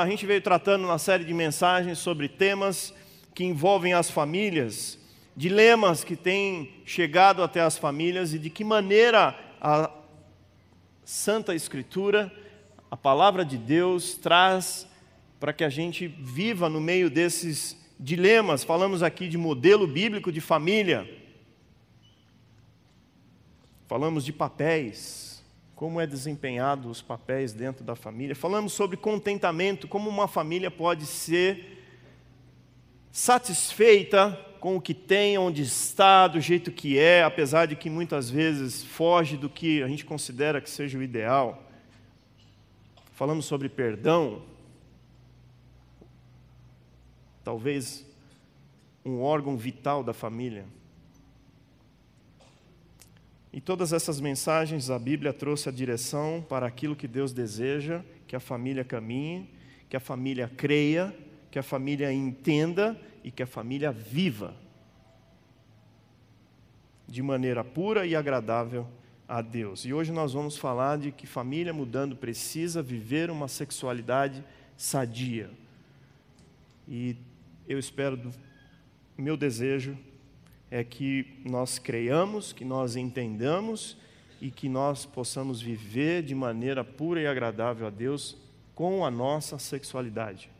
A gente veio tratando uma série de mensagens sobre temas que envolvem as famílias, dilemas que têm chegado até as famílias e de que maneira a Santa Escritura, a palavra de Deus, traz para que a gente viva no meio desses dilemas. Falamos aqui de modelo bíblico de família, falamos de papéis como é desempenhado os papéis dentro da família. Falamos sobre contentamento, como uma família pode ser satisfeita com o que tem, onde está, do jeito que é, apesar de que muitas vezes foge do que a gente considera que seja o ideal. Falamos sobre perdão, talvez um órgão vital da família. Em todas essas mensagens, a Bíblia trouxe a direção para aquilo que Deus deseja que a família caminhe, que a família creia, que a família entenda e que a família viva de maneira pura e agradável a Deus. E hoje nós vamos falar de que família mudando precisa viver uma sexualidade sadia. E eu espero, meu desejo é que nós creiamos, que nós entendamos e que nós possamos viver de maneira pura e agradável a Deus com a nossa sexualidade.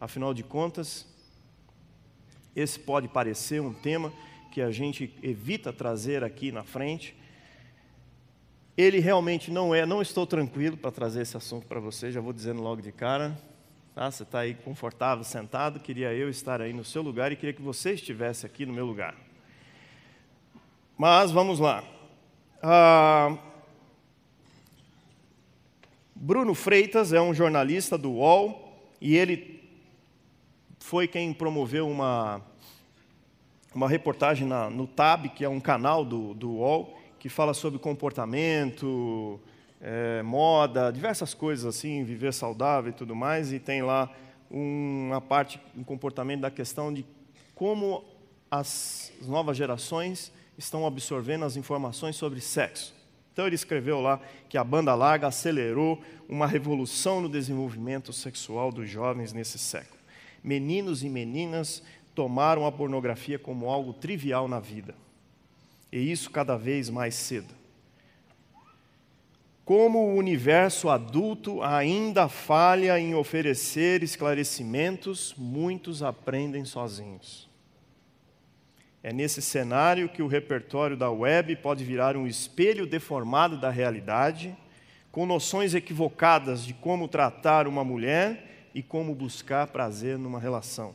Afinal de contas, esse pode parecer um tema que a gente evita trazer aqui na frente. Ele realmente não é, não estou tranquilo para trazer esse assunto para você, já vou dizendo logo de cara. Tá? Você está aí confortável, sentado, queria eu estar aí no seu lugar e queria que você estivesse aqui no meu lugar. Mas vamos lá. Ah, Bruno Freitas é um jornalista do UOL e ele foi quem promoveu uma, uma reportagem na, no TAB, que é um canal do, do UOL, que fala sobre comportamento, é, moda, diversas coisas assim, viver saudável e tudo mais, e tem lá uma parte, um comportamento da questão de como as novas gerações estão absorvendo as informações sobre sexo. Então ele escreveu lá que a banda larga acelerou uma revolução no desenvolvimento sexual dos jovens nesse século. Meninos e meninas tomaram a pornografia como algo trivial na vida. E isso cada vez mais cedo. Como o universo adulto ainda falha em oferecer esclarecimentos, muitos aprendem sozinhos. É nesse cenário que o repertório da web pode virar um espelho deformado da realidade, com noções equivocadas de como tratar uma mulher e como buscar prazer numa relação.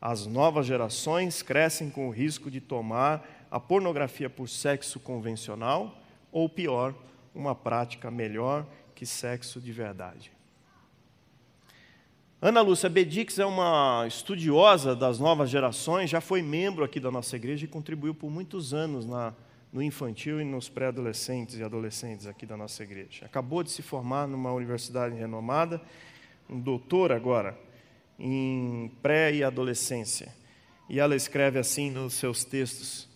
As novas gerações crescem com o risco de tomar a pornografia por sexo convencional ou pior, uma prática melhor que sexo de verdade. Ana Lúcia Bedix é uma estudiosa das novas gerações, já foi membro aqui da nossa igreja e contribuiu por muitos anos na, no infantil e nos pré-adolescentes e adolescentes aqui da nossa igreja. Acabou de se formar numa universidade renomada, um doutor agora em pré e adolescência. E ela escreve assim nos seus textos: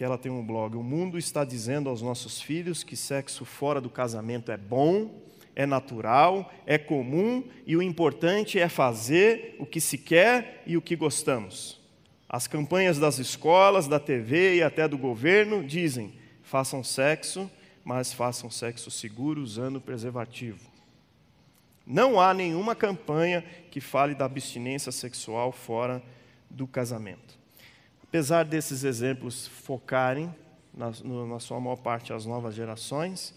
que ela tem um blog. O mundo está dizendo aos nossos filhos que sexo fora do casamento é bom, é natural, é comum e o importante é fazer o que se quer e o que gostamos. As campanhas das escolas, da TV e até do governo dizem: façam sexo, mas façam sexo seguro usando preservativo. Não há nenhuma campanha que fale da abstinência sexual fora do casamento. Apesar desses exemplos focarem, na, na sua maior parte, as novas gerações,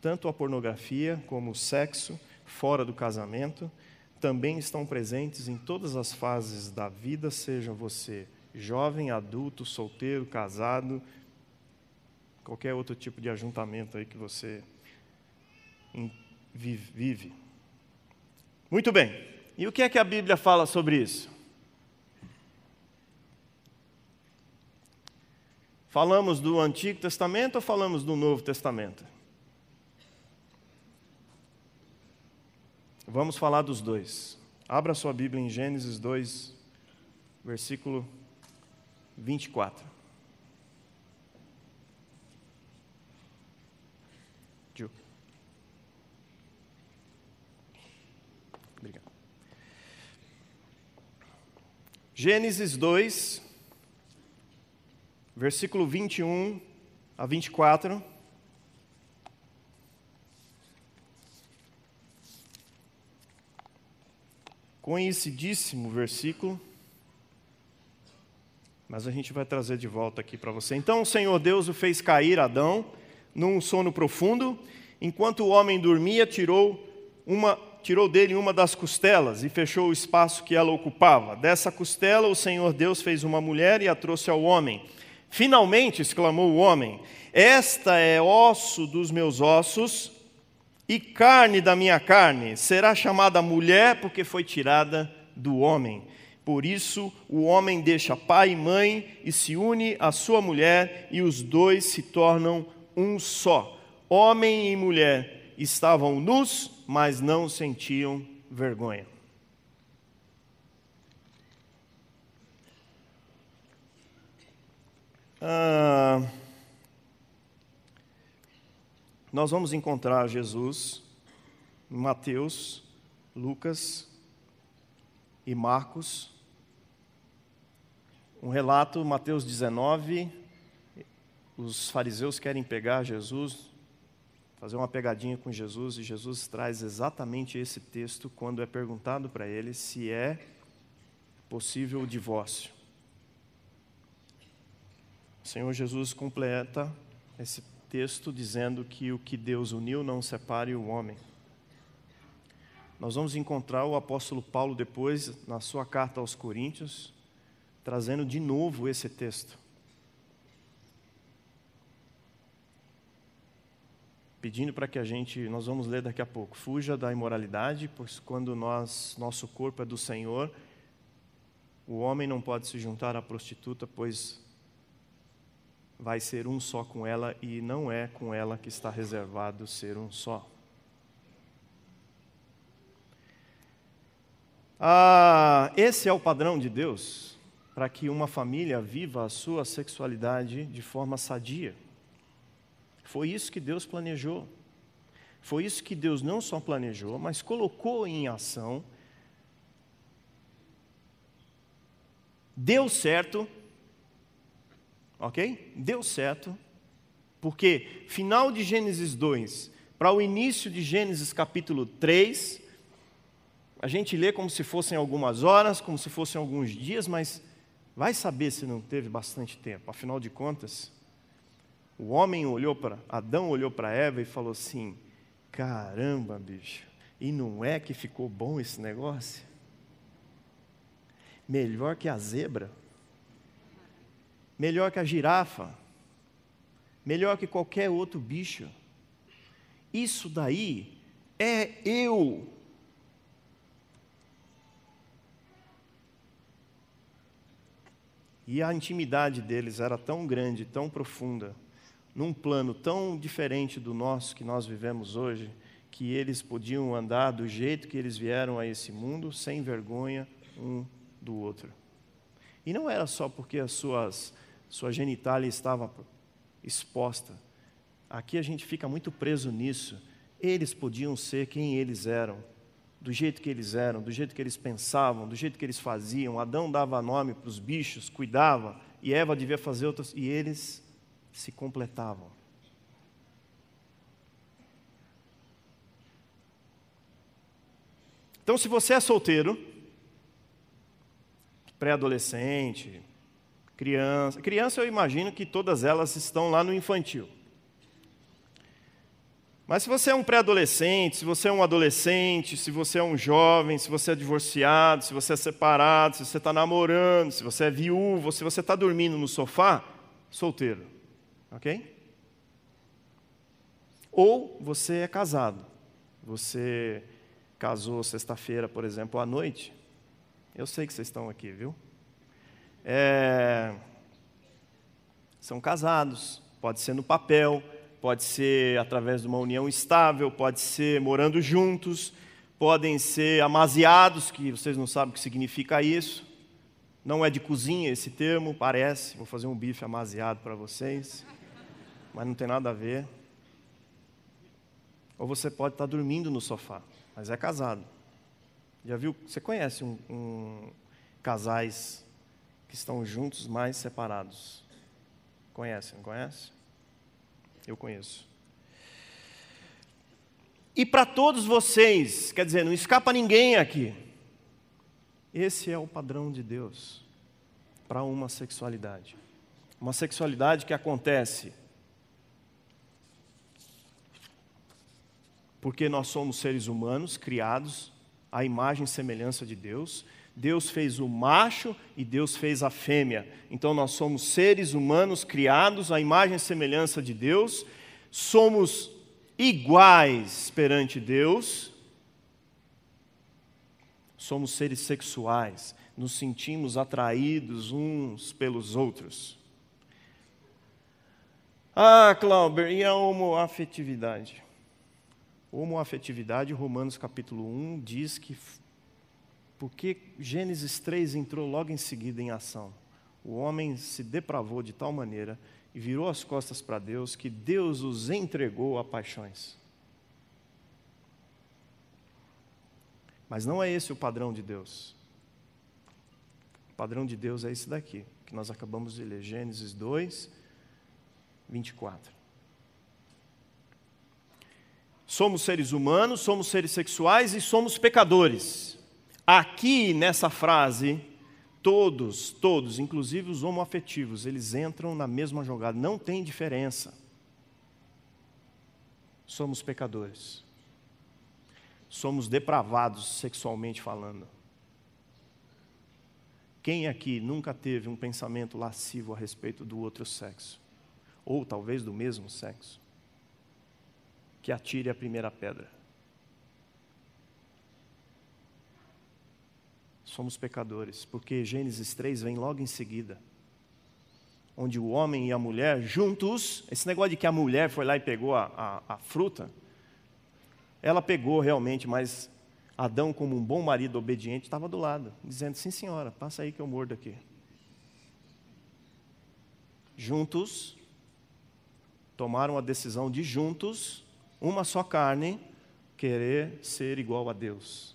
tanto a pornografia como o sexo fora do casamento também estão presentes em todas as fases da vida, seja você jovem, adulto, solteiro, casado, qualquer outro tipo de ajuntamento aí que você vive. Muito bem. E o que é que a Bíblia fala sobre isso? Falamos do Antigo Testamento ou falamos do Novo Testamento? Vamos falar dos dois. Abra sua Bíblia em Gênesis 2, versículo 24. Obrigado. Gênesis 2, versículo 21 a 24. Conhecidíssimo versículo, mas a gente vai trazer de volta aqui para você. Então o Senhor Deus o fez cair, Adão, num sono profundo, enquanto o homem dormia, tirou uma tirou dele uma das costelas e fechou o espaço que ela ocupava. Dessa costela o Senhor Deus fez uma mulher e a trouxe ao homem. Finalmente, exclamou o homem, esta é osso dos meus ossos e carne da minha carne. Será chamada mulher porque foi tirada do homem. Por isso, o homem deixa pai e mãe e se une à sua mulher, e os dois se tornam um só. Homem e mulher estavam nus, mas não sentiam vergonha. Ah, nós vamos encontrar Jesus em Mateus, Lucas e Marcos. Um relato, Mateus 19, os fariseus querem pegar Jesus, fazer uma pegadinha com Jesus, e Jesus traz exatamente esse texto quando é perguntado para ele se é possível o divórcio. O Senhor Jesus completa esse texto dizendo que o que Deus uniu não separe o homem. Nós vamos encontrar o apóstolo Paulo depois, na sua carta aos Coríntios, trazendo de novo esse texto. Pedindo para que a gente, nós vamos ler daqui a pouco, fuja da imoralidade, pois quando nós, nosso corpo é do Senhor, o homem não pode se juntar à prostituta, pois vai ser um só com ela e não é com ela que está reservado ser um só. Ah, esse é o padrão de Deus para que uma família viva a sua sexualidade de forma sadia. Foi isso que Deus planejou. Foi isso que Deus não só planejou, mas colocou em ação. Deu certo ok? Deu certo, porque final de Gênesis 2 para o início de Gênesis capítulo 3, a gente lê como se fossem algumas horas, como se fossem alguns dias, mas vai saber se não teve bastante tempo. Afinal de contas, o homem olhou para Adão olhou para Eva e falou assim: "Caramba, bicho, e não é que ficou bom esse negócio? Melhor que a zebra?" Melhor que a girafa, melhor que qualquer outro bicho. Isso daí é eu. E a intimidade deles era tão grande, tão profunda, num plano tão diferente do nosso que nós vivemos hoje, que eles podiam andar do jeito que eles vieram a esse mundo, sem vergonha um do outro. E não era só porque as suas sua genitália estava exposta. Aqui a gente fica muito preso nisso. Eles podiam ser quem eles eram, do jeito que eles eram, do jeito que eles pensavam, do jeito que eles faziam. Adão dava nome para os bichos, cuidava, e Eva devia fazer outras, e eles se completavam. Então, se você é solteiro, pré-adolescente, Criança. Criança, eu imagino que todas elas estão lá no infantil. Mas se você é um pré-adolescente, se você é um adolescente, se você é um jovem, se você é divorciado, se você é separado, se você está namorando, se você é viúvo, se você está dormindo no sofá, solteiro. Ok? Ou você é casado. Você casou sexta-feira, por exemplo, à noite. Eu sei que vocês estão aqui, viu? É, são casados, pode ser no papel, pode ser através de uma união estável, pode ser morando juntos, podem ser amaziados, que vocês não sabem o que significa isso. Não é de cozinha esse termo, parece. Vou fazer um bife amaziado para vocês, mas não tem nada a ver. Ou você pode estar dormindo no sofá, mas é casado. Já viu? Você conhece um, um casais que estão juntos, mas separados? Conhece, não conhece? Eu conheço. E para todos vocês, quer dizer, não escapa ninguém aqui. Esse é o padrão de Deus para uma sexualidade. Uma sexualidade que acontece porque nós somos seres humanos criados à imagem e semelhança de Deus. Deus fez o macho e Deus fez a fêmea. Então nós somos seres humanos criados à imagem e semelhança de Deus. Somos iguais perante Deus. Somos seres sexuais, nos sentimos atraídos uns pelos outros. Ah, Clauber, e a homoafetividade? Homoafetividade, Romanos capítulo 1 diz que porque Gênesis 3 entrou logo em seguida em ação. O homem se depravou de tal maneira e virou as costas para Deus que Deus os entregou a paixões. Mas não é esse o padrão de Deus. O padrão de Deus é esse daqui, que nós acabamos de ler, Gênesis 2, 24. Somos seres humanos, somos seres sexuais e somos pecadores. Aqui nessa frase, todos, todos, inclusive os homoafetivos, eles entram na mesma jogada, não tem diferença. Somos pecadores. Somos depravados sexualmente falando. Quem aqui nunca teve um pensamento lascivo a respeito do outro sexo? Ou talvez do mesmo sexo? que atire a primeira pedra. Somos pecadores, porque Gênesis 3 vem logo em seguida, onde o homem e a mulher juntos, esse negócio de que a mulher foi lá e pegou a, a, a fruta, ela pegou realmente, mas Adão, como um bom marido obediente, estava do lado, dizendo: Sim, senhora, passa aí que eu mordo aqui. Juntos, tomaram a decisão de juntos uma só carne, querer ser igual a Deus,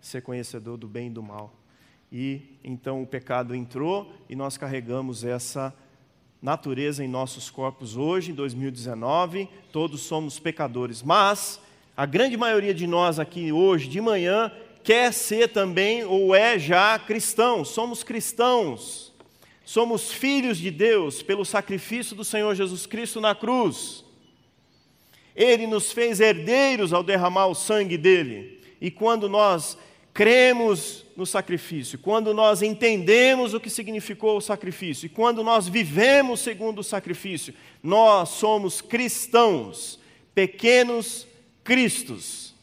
ser conhecedor do bem e do mal. E então o pecado entrou e nós carregamos essa natureza em nossos corpos hoje, em 2019, todos somos pecadores, mas a grande maioria de nós aqui hoje, de manhã, quer ser também ou é já cristão, somos cristãos, somos filhos de Deus pelo sacrifício do Senhor Jesus Cristo na cruz. Ele nos fez herdeiros ao derramar o sangue dele. E quando nós cremos no sacrifício, quando nós entendemos o que significou o sacrifício, e quando nós vivemos segundo o sacrifício, nós somos cristãos, pequenos cristos.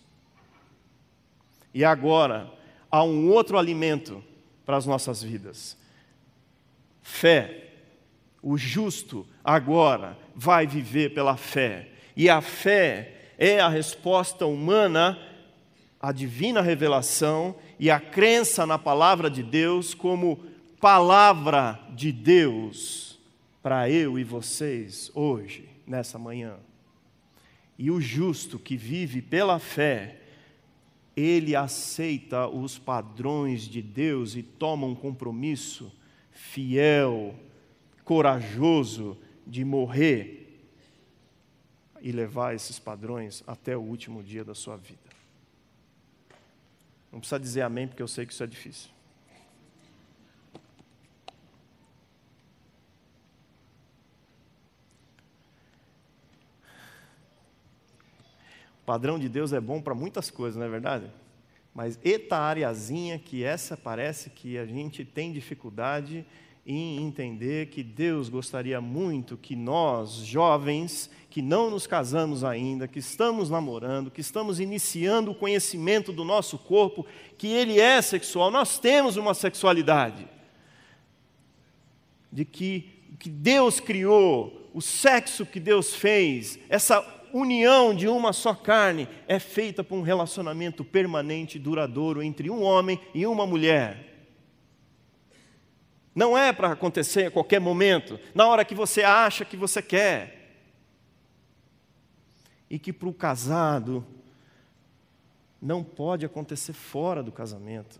E agora há um outro alimento para as nossas vidas: fé. O justo agora vai viver pela fé e a fé é a resposta humana à divina revelação e a crença na palavra de Deus como palavra de Deus para eu e vocês hoje, nessa manhã. E o justo que vive pela fé, ele aceita os padrões de Deus e toma um compromisso fiel, corajoso de morrer e levar esses padrões até o último dia da sua vida. Não precisa dizer amém, porque eu sei que isso é difícil. O padrão de Deus é bom para muitas coisas, não é verdade? Mas eta areazinha que essa parece que a gente tem dificuldade em entender que Deus gostaria muito que nós, jovens, que não nos casamos ainda, que estamos namorando, que estamos iniciando o conhecimento do nosso corpo, que ele é sexual, nós temos uma sexualidade. De que, que Deus criou, o sexo que Deus fez, essa união de uma só carne, é feita por um relacionamento permanente e duradouro entre um homem e uma mulher. Não é para acontecer a qualquer momento, na hora que você acha que você quer. E que para o casado não pode acontecer fora do casamento.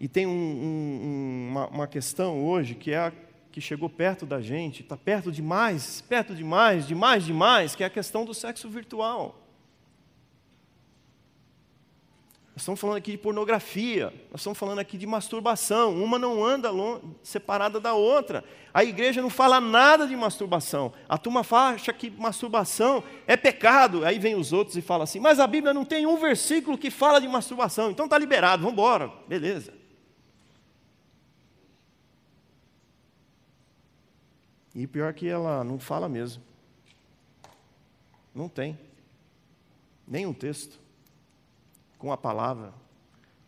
E tem um, um, uma, uma questão hoje que é a que chegou perto da gente, está perto demais, perto demais, demais, demais, que é a questão do sexo virtual. Nós estamos falando aqui de pornografia, nós estamos falando aqui de masturbação. Uma não anda separada da outra. A igreja não fala nada de masturbação. A turma acha que masturbação é pecado. Aí vem os outros e falam assim: mas a Bíblia não tem um versículo que fala de masturbação, então está liberado, vamos embora. Beleza. E pior que ela não fala mesmo. Não tem. Nenhum texto. Com a palavra.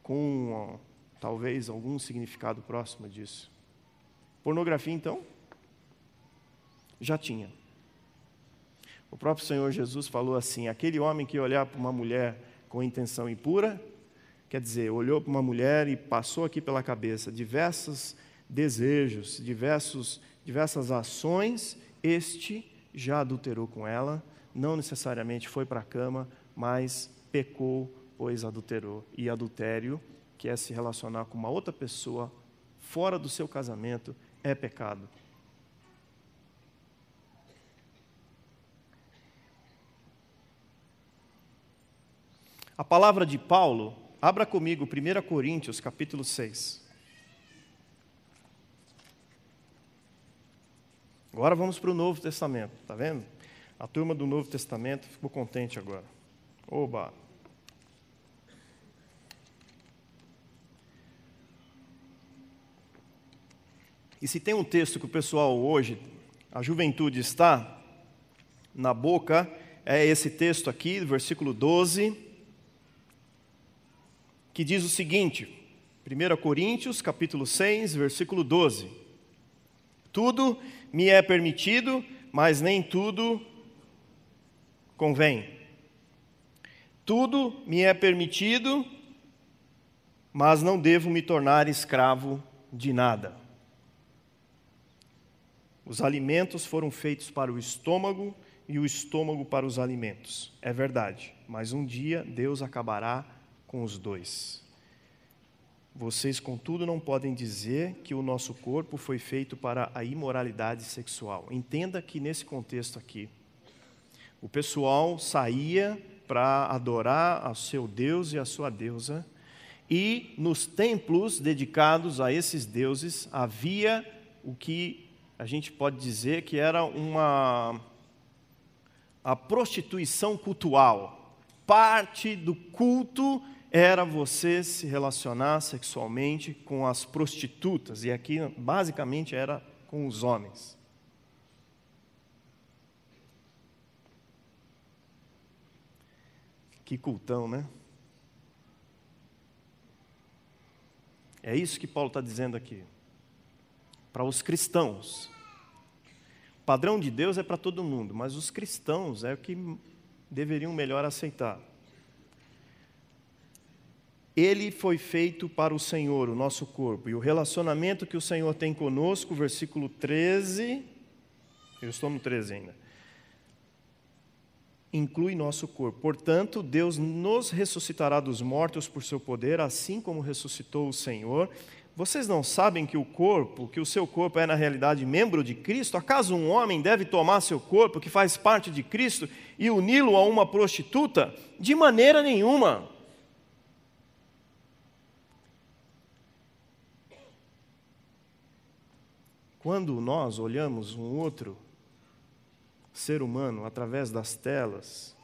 Com talvez algum significado próximo disso. Pornografia, então? Já tinha. O próprio Senhor Jesus falou assim: aquele homem que olhar para uma mulher com intenção impura, quer dizer, olhou para uma mulher e passou aqui pela cabeça diversos desejos, diversos diversas ações, este já adulterou com ela, não necessariamente foi para a cama, mas pecou, pois adulterou. E adultério, que é se relacionar com uma outra pessoa fora do seu casamento, é pecado. A palavra de Paulo, abra comigo 1 Coríntios, capítulo 6. Agora vamos para o Novo Testamento, está vendo? A turma do Novo Testamento ficou contente agora. Oba! E se tem um texto que o pessoal hoje, a juventude está na boca, é esse texto aqui, versículo 12, que diz o seguinte: 1 Coríntios, capítulo 6, versículo 12. Tudo me é permitido, mas nem tudo convém. Tudo me é permitido, mas não devo me tornar escravo de nada. Os alimentos foram feitos para o estômago e o estômago para os alimentos. É verdade, mas um dia Deus acabará com os dois. Vocês, contudo, não podem dizer que o nosso corpo foi feito para a imoralidade sexual. Entenda que nesse contexto aqui, o pessoal saía para adorar ao seu Deus e a sua deusa, e nos templos dedicados a esses deuses havia o que a gente pode dizer que era uma a prostituição cultual. Parte do culto era você se relacionar sexualmente com as prostitutas, e aqui basicamente era com os homens. Que cultão, né? É isso que Paulo está dizendo aqui. Para os cristãos. O padrão de Deus é para todo mundo, mas os cristãos é o que deveriam melhor aceitar. Ele foi feito para o Senhor, o nosso corpo. E o relacionamento que o Senhor tem conosco, versículo 13, eu estou no 13 ainda, inclui nosso corpo. Portanto, Deus nos ressuscitará dos mortos por seu poder, assim como ressuscitou o Senhor. Vocês não sabem que o corpo, que o seu corpo é na realidade membro de Cristo? Acaso um homem deve tomar seu corpo, que faz parte de Cristo, e uni-lo a uma prostituta? De maneira nenhuma. Quando nós olhamos um outro ser humano através das telas,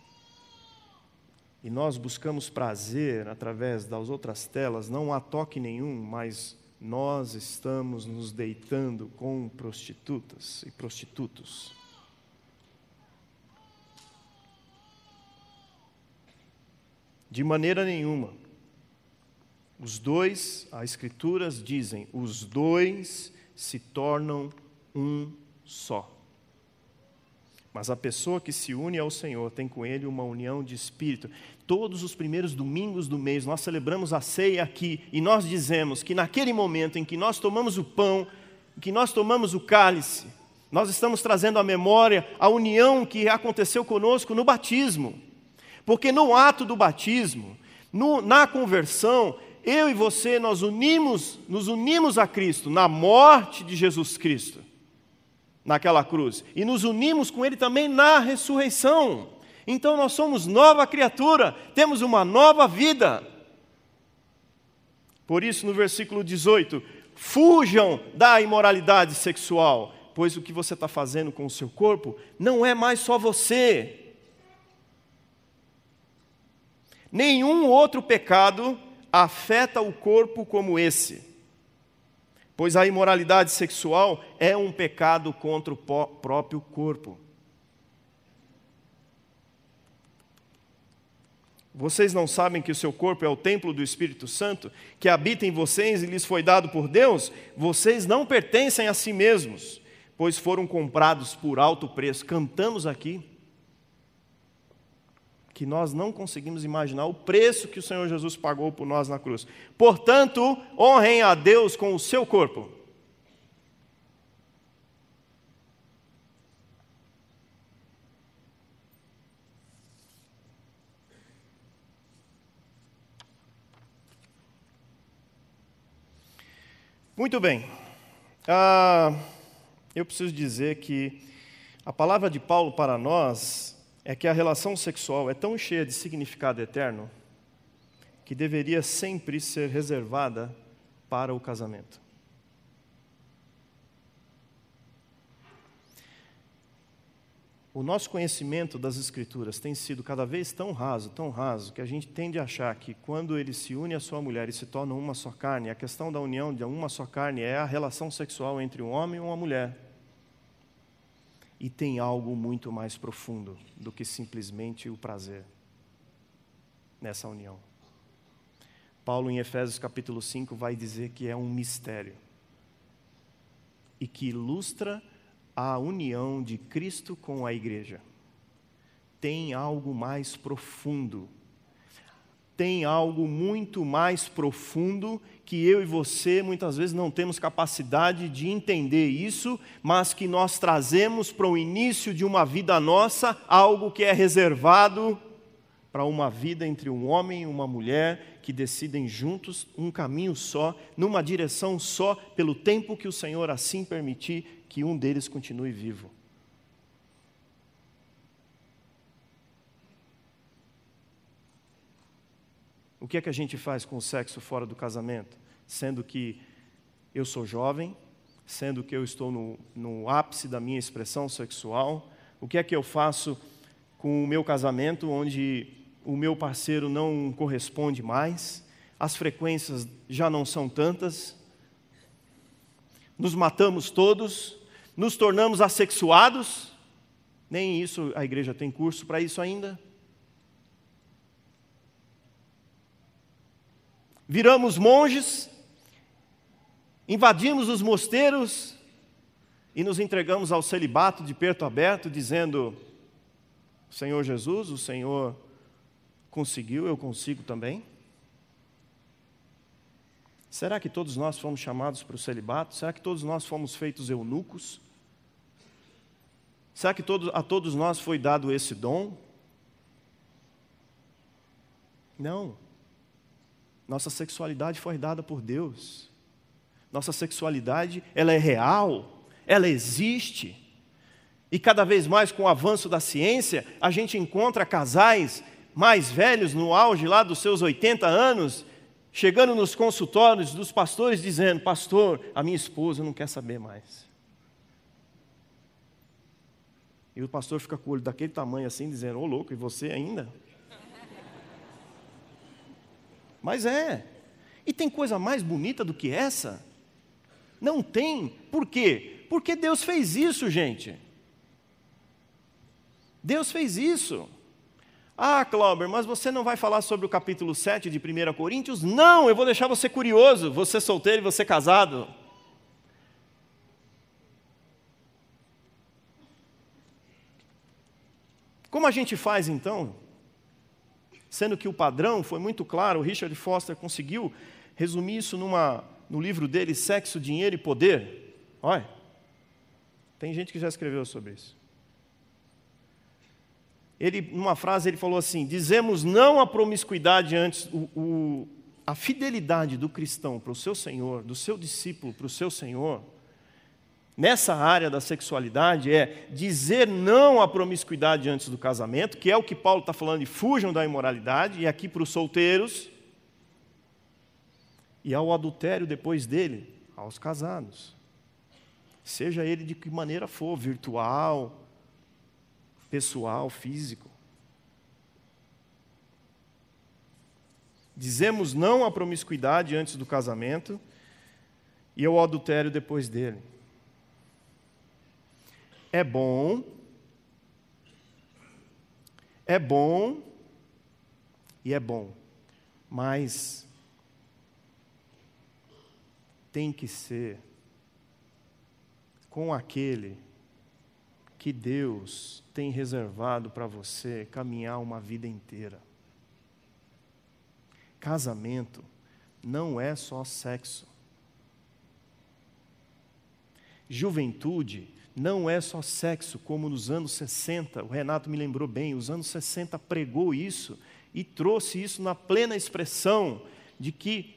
e nós buscamos prazer através das outras telas, não há toque nenhum, mas nós estamos nos deitando com prostitutas e prostitutos. De maneira nenhuma. Os dois, as Escrituras dizem, os dois se tornam um só. Mas a pessoa que se une ao Senhor tem com Ele uma união de espírito. Todos os primeiros domingos do mês nós celebramos a ceia aqui e nós dizemos que naquele momento em que nós tomamos o pão, que nós tomamos o cálice, nós estamos trazendo à memória a união que aconteceu conosco no batismo. Porque no ato do batismo, no, na conversão, eu e você nós unimos, nos unimos a Cristo na morte de Jesus Cristo naquela cruz e nos unimos com ele também na ressurreição. Então nós somos nova criatura, temos uma nova vida. Por isso, no versículo 18: fujam da imoralidade sexual, pois o que você está fazendo com o seu corpo não é mais só você. Nenhum outro pecado afeta o corpo como esse, pois a imoralidade sexual é um pecado contra o próprio corpo. Vocês não sabem que o seu corpo é o templo do Espírito Santo, que habita em vocês e lhes foi dado por Deus? Vocês não pertencem a si mesmos, pois foram comprados por alto preço. Cantamos aqui que nós não conseguimos imaginar o preço que o Senhor Jesus pagou por nós na cruz. Portanto, honrem a Deus com o seu corpo. Muito bem. Ah, eu preciso dizer que a palavra de Paulo para nós é que a relação sexual é tão cheia de significado eterno que deveria sempre ser reservada para o casamento. O nosso conhecimento das Escrituras tem sido cada vez tão raso, tão raso, que a gente tende a achar que quando ele se une à sua mulher e se torna uma só carne, a questão da união de uma só carne é a relação sexual entre um homem e uma mulher. E tem algo muito mais profundo do que simplesmente o prazer nessa união. Paulo, em Efésios capítulo 5, vai dizer que é um mistério e que ilustra a união de Cristo com a igreja. Tem algo mais profundo. Tem algo muito mais profundo que eu e você muitas vezes não temos capacidade de entender isso, mas que nós trazemos para o início de uma vida nossa algo que é reservado para uma vida entre um homem e uma mulher que decidem juntos um caminho só, numa direção só, pelo tempo que o Senhor assim permitir que um deles continue vivo. O que é que a gente faz com o sexo fora do casamento? Sendo que eu sou jovem, sendo que eu estou no, no ápice da minha expressão sexual, o que é que eu faço com o meu casamento, onde o meu parceiro não corresponde mais, as frequências já não são tantas, nos matamos todos, nos tornamos assexuados, nem isso a igreja tem curso para isso ainda. Viramos monges, invadimos os mosteiros e nos entregamos ao celibato de perto aberto, dizendo: Senhor Jesus, o Senhor conseguiu, eu consigo também. Será que todos nós fomos chamados para o celibato? Será que todos nós fomos feitos eunucos? Será que todos, a todos nós foi dado esse dom? Não. Nossa sexualidade foi dada por Deus. Nossa sexualidade, ela é real, ela existe. E cada vez mais com o avanço da ciência, a gente encontra casais mais velhos no auge lá dos seus 80 anos chegando nos consultórios dos pastores dizendo: Pastor, a minha esposa não quer saber mais. E o pastor fica com o olho daquele tamanho assim, dizendo: Ô louco, e você ainda? Mas é. E tem coisa mais bonita do que essa? Não tem. Por quê? Porque Deus fez isso, gente. Deus fez isso. Ah, Clauber, mas você não vai falar sobre o capítulo 7 de 1 Coríntios? Não, eu vou deixar você curioso, você solteiro e você casado. Como a gente faz então? Sendo que o padrão foi muito claro, o Richard Foster conseguiu resumir isso numa, no livro dele, Sexo, Dinheiro e Poder. Olha, tem gente que já escreveu sobre isso. ele, numa frase, ele falou assim: dizemos não à promiscuidade antes, o, o, a fidelidade do cristão para o seu Senhor, do seu discípulo para o seu Senhor, nessa área da sexualidade, é dizer não à promiscuidade antes do casamento, que é o que Paulo está falando, e fujam da imoralidade, e aqui para os solteiros, e ao adultério depois dele, aos casados. Seja ele de que maneira for, virtual, pessoal, físico. Dizemos não à promiscuidade antes do casamento e ao adultério depois dele. É bom, é bom e é bom, mas tem que ser com aquele que Deus tem reservado para você caminhar uma vida inteira. Casamento não é só sexo. Juventude não é só sexo, como nos anos 60, o Renato me lembrou bem, os anos 60 pregou isso e trouxe isso na plena expressão de que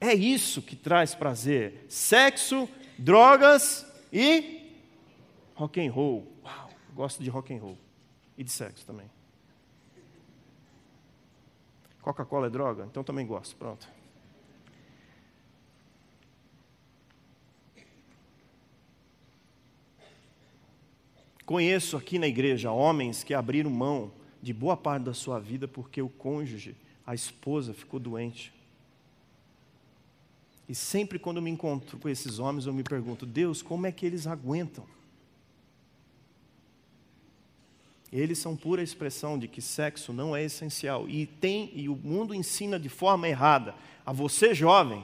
é isso que traz prazer: sexo, drogas e rock and roll. Uau, gosto de rock and roll e de sexo também. Coca-Cola é droga? Então também gosto. Pronto. Conheço aqui na igreja homens que abriram mão de boa parte da sua vida porque o cônjuge, a esposa, ficou doente. E sempre quando me encontro com esses homens, eu me pergunto: Deus, como é que eles aguentam? Eles são pura expressão de que sexo não é essencial e tem e o mundo ensina de forma errada a você jovem,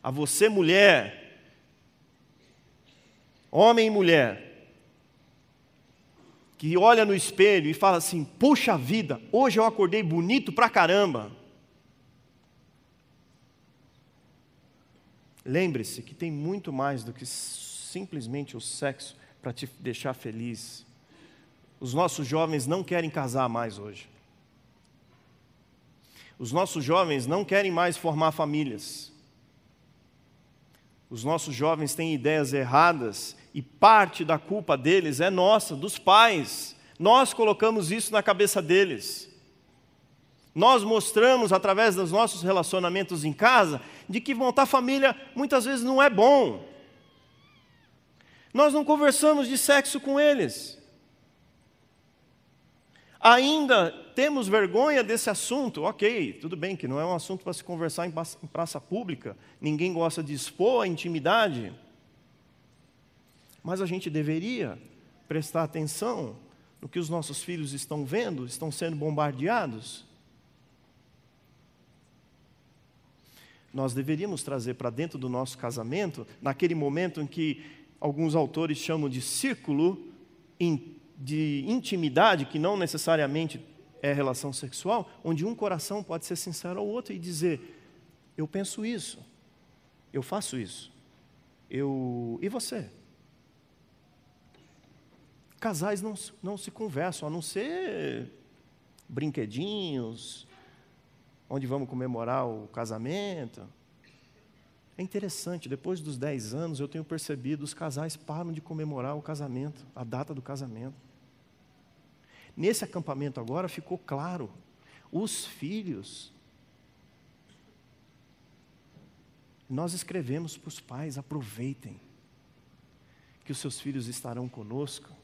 a você mulher, homem e mulher, que olha no espelho e fala assim: "Puxa vida, hoje eu acordei bonito pra caramba". Lembre-se que tem muito mais do que simplesmente o sexo para te deixar feliz os nossos jovens não querem casar mais hoje. Os nossos jovens não querem mais formar famílias. Os nossos jovens têm ideias erradas e parte da culpa deles é nossa, dos pais. Nós colocamos isso na cabeça deles. Nós mostramos através dos nossos relacionamentos em casa de que montar família muitas vezes não é bom. Nós não conversamos de sexo com eles. Ainda temos vergonha desse assunto, ok, tudo bem que não é um assunto para se conversar em praça pública, ninguém gosta de expor a intimidade, mas a gente deveria prestar atenção no que os nossos filhos estão vendo, estão sendo bombardeados. Nós deveríamos trazer para dentro do nosso casamento, naquele momento em que alguns autores chamam de círculo de intimidade, que não necessariamente é relação sexual, onde um coração pode ser sincero ao outro e dizer: Eu penso isso, eu faço isso, eu. E você? Casais não, não se conversam, a não ser brinquedinhos, onde vamos comemorar o casamento. É interessante, depois dos 10 anos eu tenho percebido os casais param de comemorar o casamento, a data do casamento. Nesse acampamento agora ficou claro: os filhos. Nós escrevemos para os pais: aproveitem, que os seus filhos estarão conosco.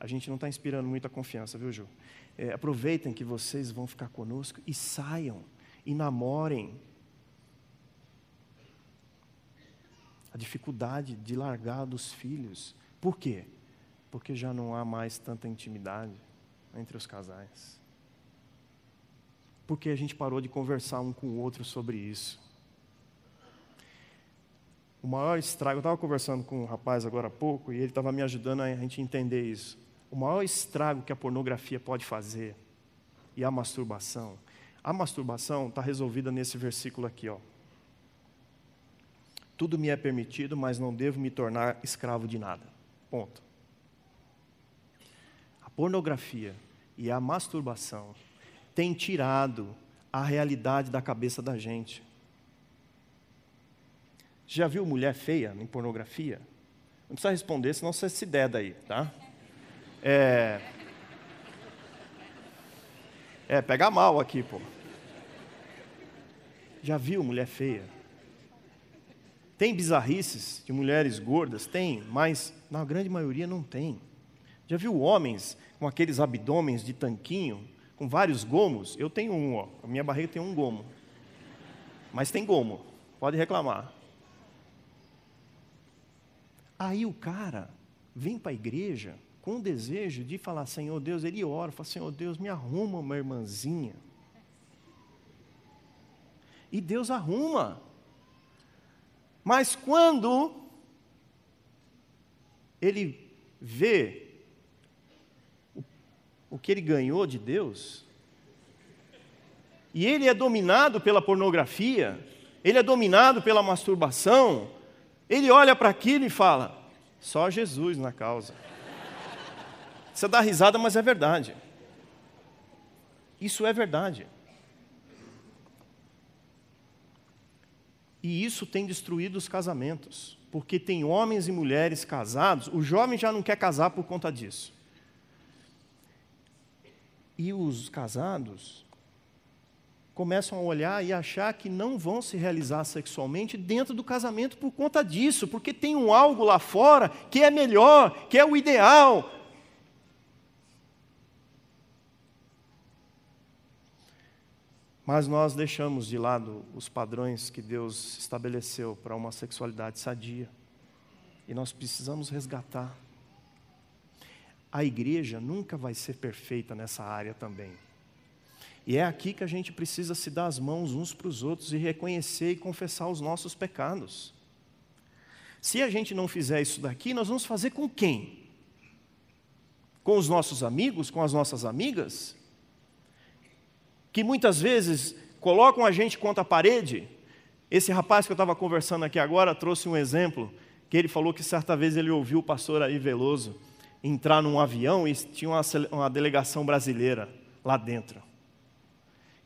A gente não está inspirando muita confiança, viu, Ju? É, aproveitem que vocês vão ficar conosco e saiam e namorem. A dificuldade de largar dos filhos. Por quê? Porque já não há mais tanta intimidade entre os casais. Porque a gente parou de conversar um com o outro sobre isso. O maior estrago, eu estava conversando com um rapaz agora há pouco e ele estava me ajudando a gente entender isso. O maior estrago que a pornografia pode fazer e a masturbação. A masturbação está resolvida nesse versículo aqui, ó. Tudo me é permitido, mas não devo me tornar escravo de nada. Ponto. A pornografia e a masturbação tem tirado a realidade da cabeça da gente. Já viu mulher feia em pornografia? Não precisa responder, senão você se der daí, tá? É. É, pega mal aqui, pô. Já viu mulher feia? Tem bizarrices de mulheres gordas? Tem, mas na grande maioria não tem. Já viu homens com aqueles abdômenes de tanquinho, com vários gomos? Eu tenho um, ó. A minha barriga tem um gomo. Mas tem gomo, pode reclamar. Aí o cara vem para a igreja com desejo de falar, Senhor Deus, ele ora, fala, Senhor Deus, me arruma uma irmãzinha. E Deus arruma. Mas quando ele vê o, o que ele ganhou de Deus, e ele é dominado pela pornografia, ele é dominado pela masturbação, ele olha para aquilo e fala: só Jesus na causa. Você dá risada, mas é verdade. Isso é verdade. E isso tem destruído os casamentos, porque tem homens e mulheres casados, o jovem já não quer casar por conta disso. E os casados começam a olhar e achar que não vão se realizar sexualmente dentro do casamento por conta disso, porque tem um algo lá fora que é melhor, que é o ideal. Mas nós deixamos de lado os padrões que Deus estabeleceu para uma sexualidade sadia. E nós precisamos resgatar. A igreja nunca vai ser perfeita nessa área também. E é aqui que a gente precisa se dar as mãos uns para os outros e reconhecer e confessar os nossos pecados. Se a gente não fizer isso daqui, nós vamos fazer com quem? Com os nossos amigos, com as nossas amigas? Que muitas vezes colocam a gente contra a parede. Esse rapaz que eu estava conversando aqui agora trouxe um exemplo, que ele falou que certa vez ele ouviu o pastor Ari Veloso entrar num avião e tinha uma, uma delegação brasileira lá dentro.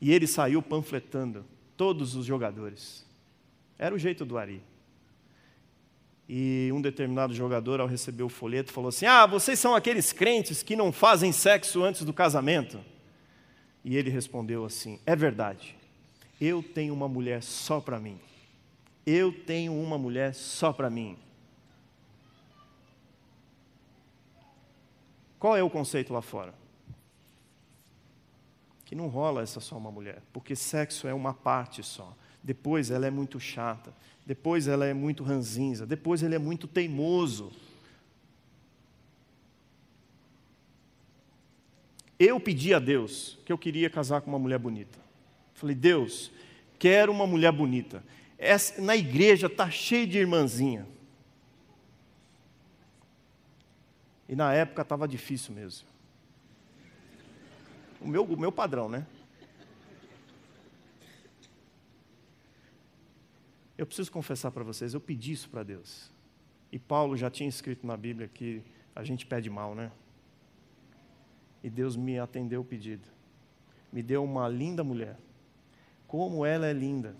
E ele saiu panfletando todos os jogadores. Era o jeito do Ari. E um determinado jogador, ao receber o folheto, falou assim: Ah, vocês são aqueles crentes que não fazem sexo antes do casamento? E ele respondeu assim: É verdade. Eu tenho uma mulher só para mim. Eu tenho uma mulher só para mim. Qual é o conceito lá fora? que não rola essa só uma mulher, porque sexo é uma parte só. Depois ela é muito chata, depois ela é muito ranzinza, depois ele é muito teimoso. Eu pedi a Deus que eu queria casar com uma mulher bonita. Falei, Deus, quero uma mulher bonita. Essa, na igreja está cheio de irmãzinha. E na época estava difícil mesmo o meu, o meu padrão, né? Eu preciso confessar para vocês, eu pedi isso para Deus. E Paulo já tinha escrito na Bíblia que a gente pede mal, né? E Deus me atendeu o pedido. Me deu uma linda mulher. Como ela é linda.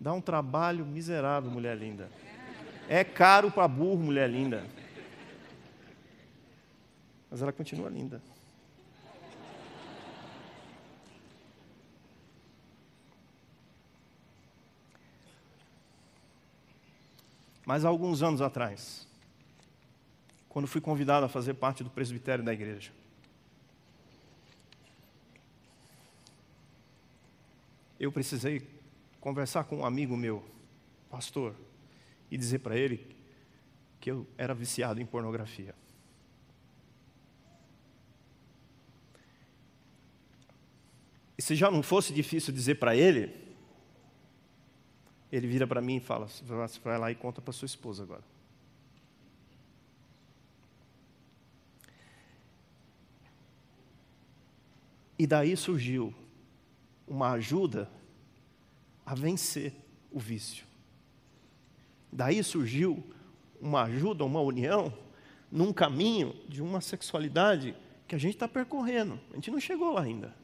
Dá um trabalho miserável, mulher linda. É caro para burro, mulher linda. Mas ela continua linda. Mas há alguns anos atrás, quando fui convidado a fazer parte do presbitério da igreja, eu precisei conversar com um amigo meu, pastor, e dizer para ele que eu era viciado em pornografia. E se já não fosse difícil dizer para ele, ele vira para mim e fala: vai lá e conta para sua esposa agora. E daí surgiu uma ajuda a vencer o vício. Daí surgiu uma ajuda, uma união, num caminho de uma sexualidade que a gente está percorrendo. A gente não chegou lá ainda.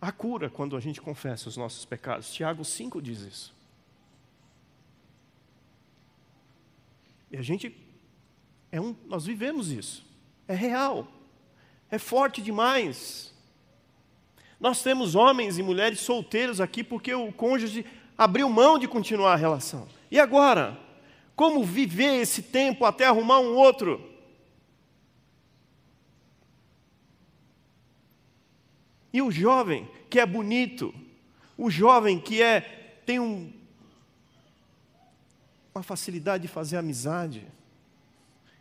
Há cura quando a gente confessa os nossos pecados. Tiago 5 diz isso. E a gente é um, nós vivemos isso. É real. É forte demais. Nós temos homens e mulheres solteiros aqui porque o cônjuge abriu mão de continuar a relação. E agora? Como viver esse tempo até arrumar um outro? E o jovem que é bonito, o jovem que é tem um, uma facilidade de fazer amizade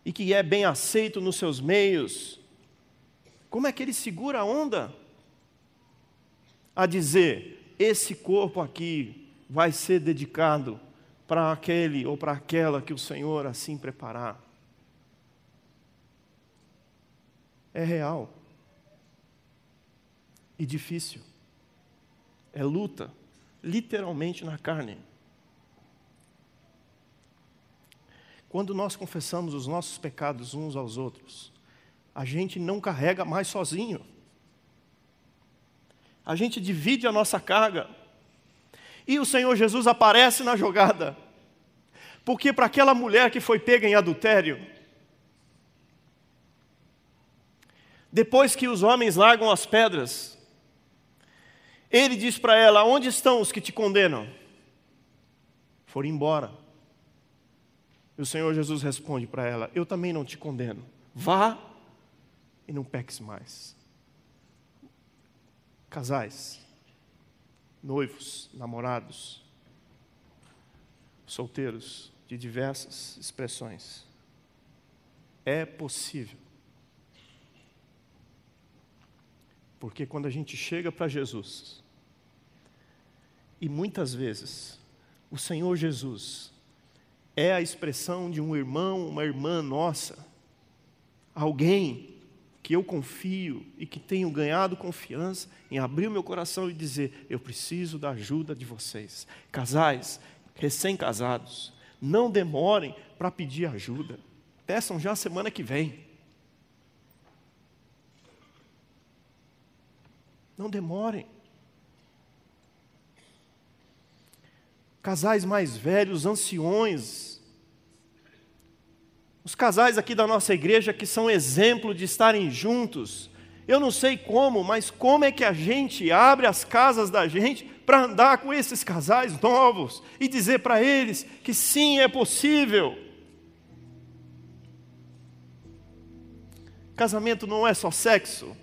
e que é bem aceito nos seus meios, como é que ele segura a onda? A dizer: esse corpo aqui vai ser dedicado para aquele ou para aquela que o Senhor assim preparar. É real e difícil. É luta, literalmente na carne. Quando nós confessamos os nossos pecados uns aos outros, a gente não carrega mais sozinho. A gente divide a nossa carga. E o Senhor Jesus aparece na jogada. Porque para aquela mulher que foi pega em adultério, depois que os homens largam as pedras, ele diz para ela: Onde estão os que te condenam? Foram embora. E o Senhor Jesus responde para ela: Eu também não te condeno. Vá e não peques mais. Casais, noivos, namorados, solteiros, de diversas expressões. É possível. Porque quando a gente chega para Jesus, e muitas vezes, o Senhor Jesus é a expressão de um irmão, uma irmã nossa, alguém que eu confio e que tenho ganhado confiança em abrir o meu coração e dizer: Eu preciso da ajuda de vocês. Casais, recém-casados, não demorem para pedir ajuda. Peçam já semana que vem. Não demorem. casais mais velhos, anciões, os casais aqui da nossa igreja que são exemplo de estarem juntos. Eu não sei como, mas como é que a gente abre as casas da gente para andar com esses casais novos e dizer para eles que sim, é possível. Casamento não é só sexo,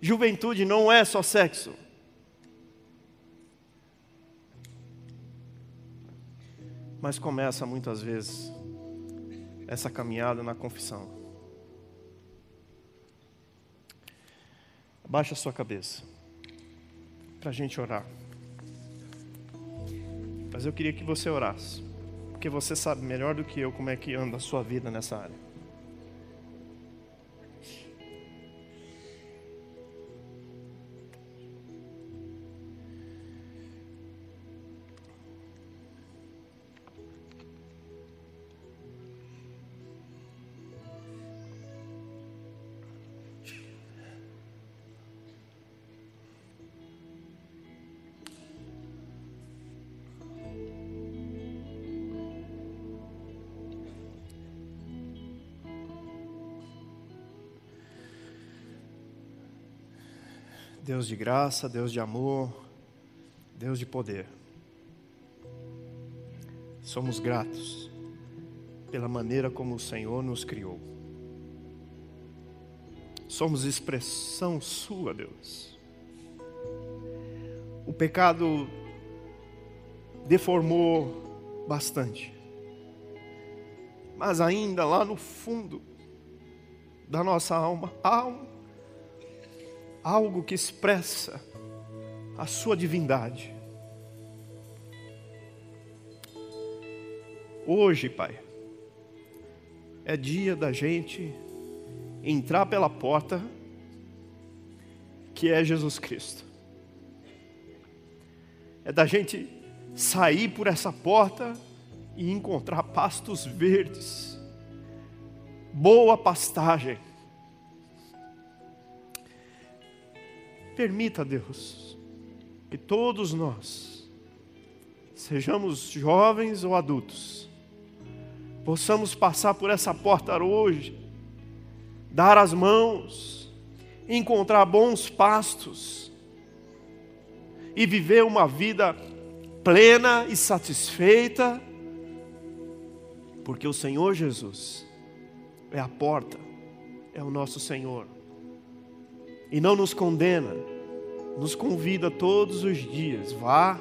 juventude não é só sexo. mas começa muitas vezes essa caminhada na confissão. Abaixa a sua cabeça para a gente orar. Mas eu queria que você orasse, porque você sabe melhor do que eu como é que anda a sua vida nessa área. Deus de graça, Deus de amor, Deus de poder. Somos gratos pela maneira como o Senhor nos criou. Somos expressão Sua, Deus. O pecado deformou bastante, mas ainda lá no fundo da nossa alma há um algo que expressa a sua divindade. Hoje, Pai, é dia da gente entrar pela porta que é Jesus Cristo. É da gente sair por essa porta e encontrar pastos verdes, boa pastagem. Permita, Deus, que todos nós, sejamos jovens ou adultos, possamos passar por essa porta hoje, dar as mãos, encontrar bons pastos e viver uma vida plena e satisfeita, porque o Senhor Jesus é a porta, é o nosso Senhor e não nos condena, nos convida todos os dias: vá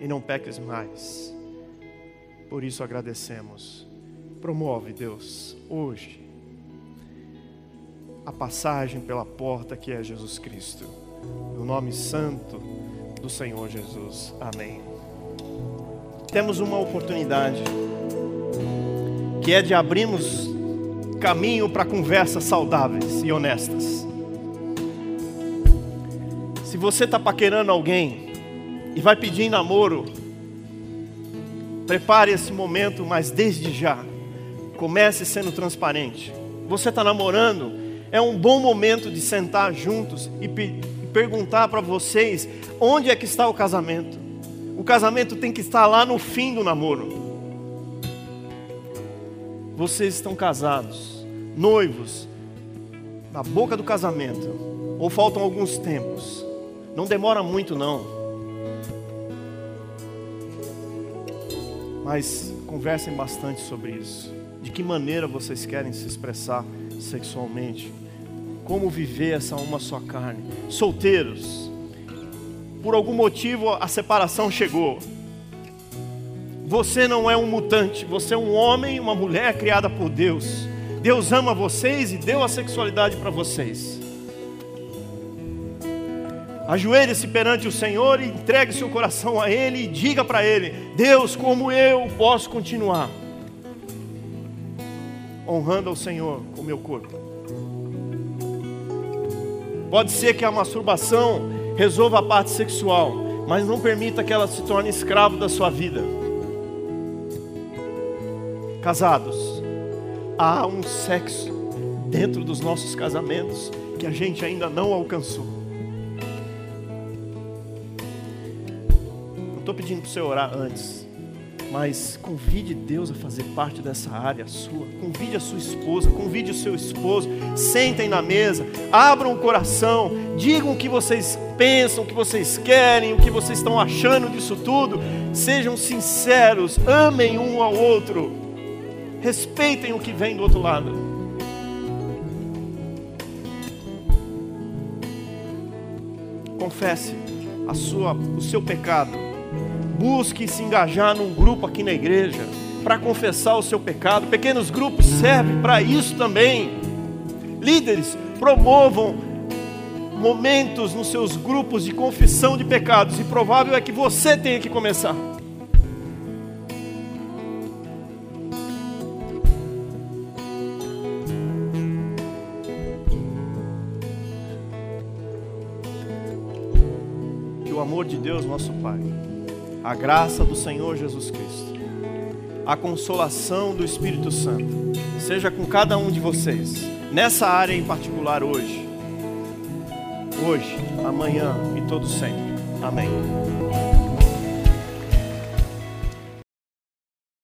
e não peques mais. Por isso agradecemos. Promove, Deus, hoje, a passagem pela porta que é Jesus Cristo. No nome santo do Senhor Jesus. Amém. Temos uma oportunidade que é de abrirmos caminho para conversas saudáveis e honestas você está paquerando alguém e vai pedir em namoro, prepare esse momento, mas desde já, comece sendo transparente. Você está namorando, é um bom momento de sentar juntos e, e perguntar para vocês onde é que está o casamento. O casamento tem que estar lá no fim do namoro. Vocês estão casados, noivos, na boca do casamento, ou faltam alguns tempos. Não demora muito, não. Mas conversem bastante sobre isso. De que maneira vocês querem se expressar sexualmente? Como viver essa uma só carne? Solteiros, por algum motivo a separação chegou. Você não é um mutante, você é um homem uma mulher criada por Deus. Deus ama vocês e deu a sexualidade para vocês. Ajoelhe-se perante o Senhor e entregue seu coração a Ele e diga para Ele: Deus, como eu posso continuar honrando ao Senhor com o meu corpo? Pode ser que a masturbação resolva a parte sexual, mas não permita que ela se torne escravo da sua vida. Casados, há um sexo dentro dos nossos casamentos que a gente ainda não alcançou. Estou pedindo para você orar antes, mas convide Deus a fazer parte dessa área sua. Convide a sua esposa, convide o seu esposo. Sentem na mesa, abram o coração, digam o que vocês pensam, o que vocês querem, o que vocês estão achando disso tudo. Sejam sinceros, amem um ao outro, respeitem o que vem do outro lado. Confesse a sua, o seu pecado busque se engajar num grupo aqui na igreja para confessar o seu pecado. Pequenos grupos servem para isso também. Líderes, promovam momentos nos seus grupos de confissão de pecados, e provável é que você tenha que começar. Que o amor de Deus, nosso Pai a graça do Senhor Jesus Cristo, a consolação do Espírito Santo, seja com cada um de vocês, nessa área em particular hoje, hoje, amanhã e todo sempre. Amém.